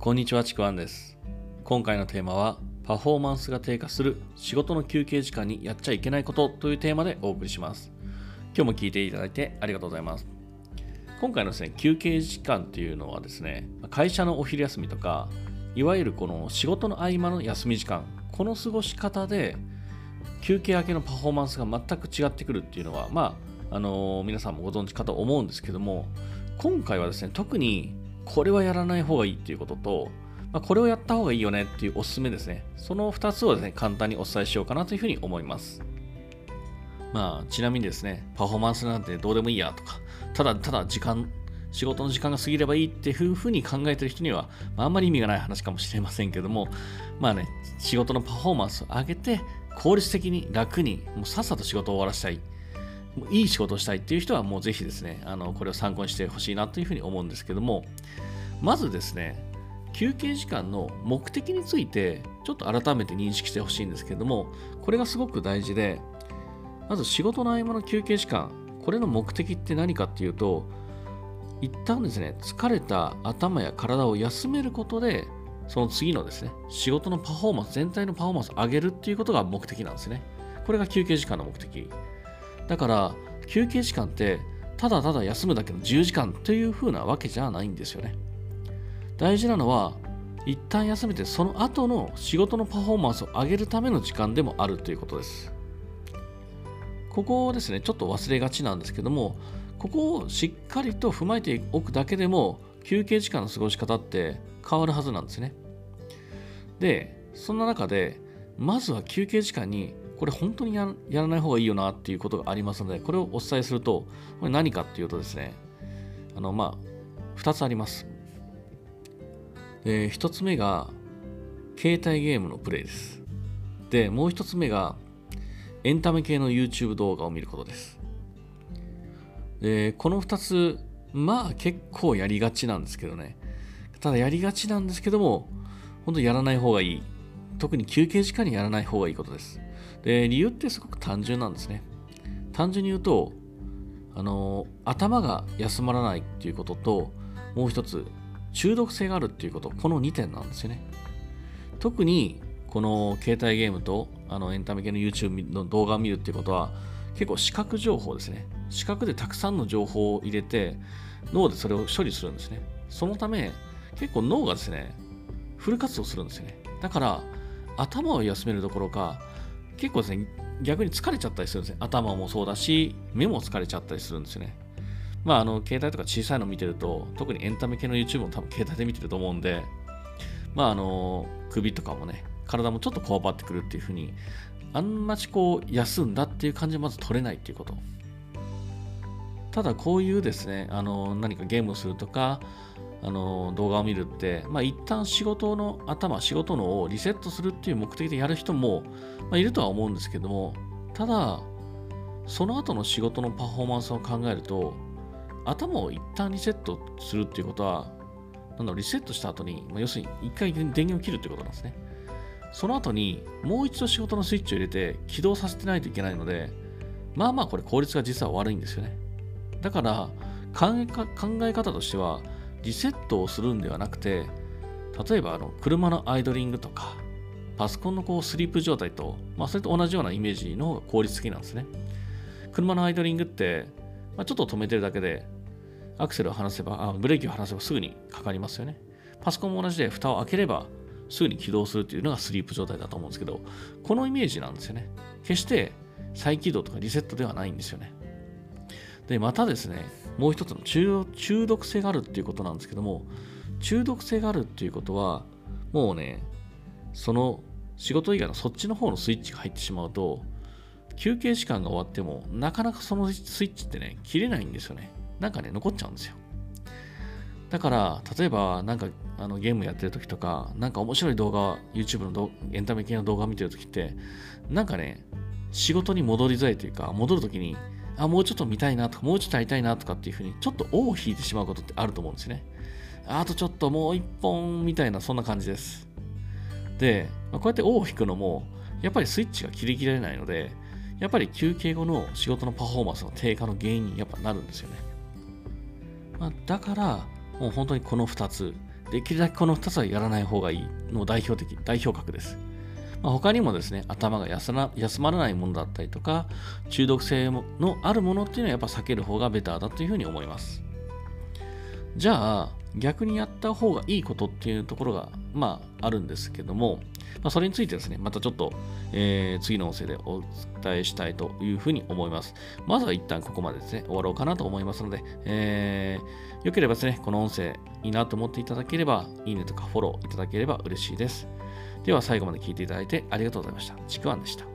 こんにちは、ちくわんです。今回のテーマは、パフォーマンスが低下する仕事の休憩時間にやっちゃいけないことというテーマでお送りします。今日も聞いていただいてありがとうございます。今回のですね、休憩時間っていうのはですね、会社のお昼休みとか、いわゆるこの仕事の合間の休み時間、この過ごし方で、休憩明けのパフォーマンスが全く違ってくるっていうのは、まあ、あの皆さんもご存知かと思うんですけども、今回はですね、特にこれはやらない方がいいっていうことと、まあ、これをやった方がいいよねっていうおすすめですね。その2つをですね、簡単にお伝えしようかなというふうに思います。まあ、ちなみにですね、パフォーマンスなんてどうでもいいやとか、ただただ時間、仕事の時間が過ぎればいいっていうふうに考えてる人には、まあ、あんまり意味がない話かもしれませんけども、まあね、仕事のパフォーマンスを上げて、効率的に楽に、もうさっさと仕事を終わらせたい。いい仕事をしたいっていう人はもうぜひですね、あのこれを参考にしてほしいなというふうに思うんですけども、まずですね、休憩時間の目的についてちょっと改めて認識してほしいんですけども、これがすごく大事で、まず仕事の合間の休憩時間、これの目的って何かっていうと、一旦ですね、疲れた頭や体を休めることで、その次のですね、仕事のパフォーマンス、全体のパフォーマンスを上げるっていうことが目的なんですね。これが休憩時間の目的。だから、休憩時間って、ただただ休むだけの10時間という風なわけじゃないんですよね。大事なのは、一旦休めて、その後の仕事のパフォーマンスを上げるための時間でもあるということです。ここをですね、ちょっと忘れがちなんですけども、ここをしっかりと踏まえておくだけでも、休憩時間の過ごし方って変わるはずなんですね。で、そんな中で、まずは休憩時間に、これ本当にやらない方がいいよなっていうことがありますので、これをお伝えすると、これ何かっていうとですね、あの、まあ、2つあります。で、1つ目が、携帯ゲームのプレイです。で、もう1つ目が、エンタメ系の YouTube 動画を見ることです。で、この2つ、まあ結構やりがちなんですけどね。ただやりがちなんですけども、本当にやらない方がいい。特に休憩時間にやらない方がいいことです。で、理由ってすごく単純なんですね。単純に言うと、あの、頭が休まらないっていうことと、もう一つ、中毒性があるっていうこと、この2点なんですよね。特に、この携帯ゲームとあのエンタメ系の YouTube の動画を見るっていうことは、結構視覚情報ですね。視覚でたくさんの情報を入れて、脳でそれを処理するんですね。そのため、結構脳がですね、フル活動するんですよね。だから、頭を休めるどころか、結構ですね、逆に疲れちゃったりするんですね。頭もそうだし、目も疲れちゃったりするんですよね。まあ、あの、携帯とか小さいの見てると、特にエンタメ系の YouTube も多分携帯で見てると思うんで、まあ、あの、首とかもね、体もちょっとこわばってくるっていうふうに、あんましこう、休んだっていう感じはまず取れないっていうこと。ただ、こういうですね、あの、何かゲームをするとか、あの動画を見るって、まあ、一旦仕事の頭、仕事のをリセットするっていう目的でやる人も、まあ、いるとは思うんですけども、ただ、その後の仕事のパフォーマンスを考えると、頭を一旦リセットするっていうことは、なんだろう、リセットした後に、まあ、要するに一回電源を切るってことなんですね。その後にもう一度仕事のスイッチを入れて起動させてないといけないので、まあまあこれ効率が実は悪いんですよね。だから考え方としては、リセットをするんではなくて、例えばあの車のアイドリングとか、パソコンのこうスリープ状態と、まあ、それと同じようなイメージの方が効率的なんですね。車のアイドリングって、まあ、ちょっと止めてるだけで、アクセルを離せばあ、ブレーキを離せばすぐにかかりますよね。パソコンも同じで、蓋を開ければすぐに起動するっていうのがスリープ状態だと思うんですけど、このイメージなんですよね。決して再起動とかリセットではないんですよね。で、またですね、もう一つの中中毒性があるっていうことなんですけども、中毒性があるっていうことは、もうね、その仕事以外のそっちの方のスイッチが入ってしまうと、休憩時間が終わっても、なかなかそのスイッチってね、切れないんですよね。なんかね、残っちゃうんですよ。だから、例えば、なんかあのゲームやってる時とか、なんか面白い動画、YouTube のエンタメ系の動画を見てる時って、なんかね、仕事に戻りづらいというか、戻る時に、あ、もうちょっと見たいなとか、もうちょっとやりたいなとかっていうふうに、ちょっと尾を引いてしまうことってあると思うんですね。あとちょっともう一本みたいな、そんな感じです。で、まあこうやって尾を引くのも、やっぱりスイッチが切り切れないので、やっぱり休憩後の仕事のパフォーマンスの低下の原因にやっぱなるんですよね。まあ、だから、もう本当にこの2つ、できるだけこの2つはやらない方がいいの代表的、代表格です。まあ、他にもですね、頭が休まらないものだったりとか、中毒性のあるものっていうのはやっぱ避ける方がベターだというふうに思います。じゃあ、逆にやった方がいいことっていうところが、まあ、あるんですけども、まあ、それについてですね、またちょっと、えー、次の音声でお伝えしたいというふうに思います。まずは一旦ここまでですね、終わろうかなと思いますので、えー、よければですね、この音声いいなと思っていただければ、いいねとかフォローいただければ嬉しいです。では最後まで聞いていただいてありがとうございました。ちくわんでした。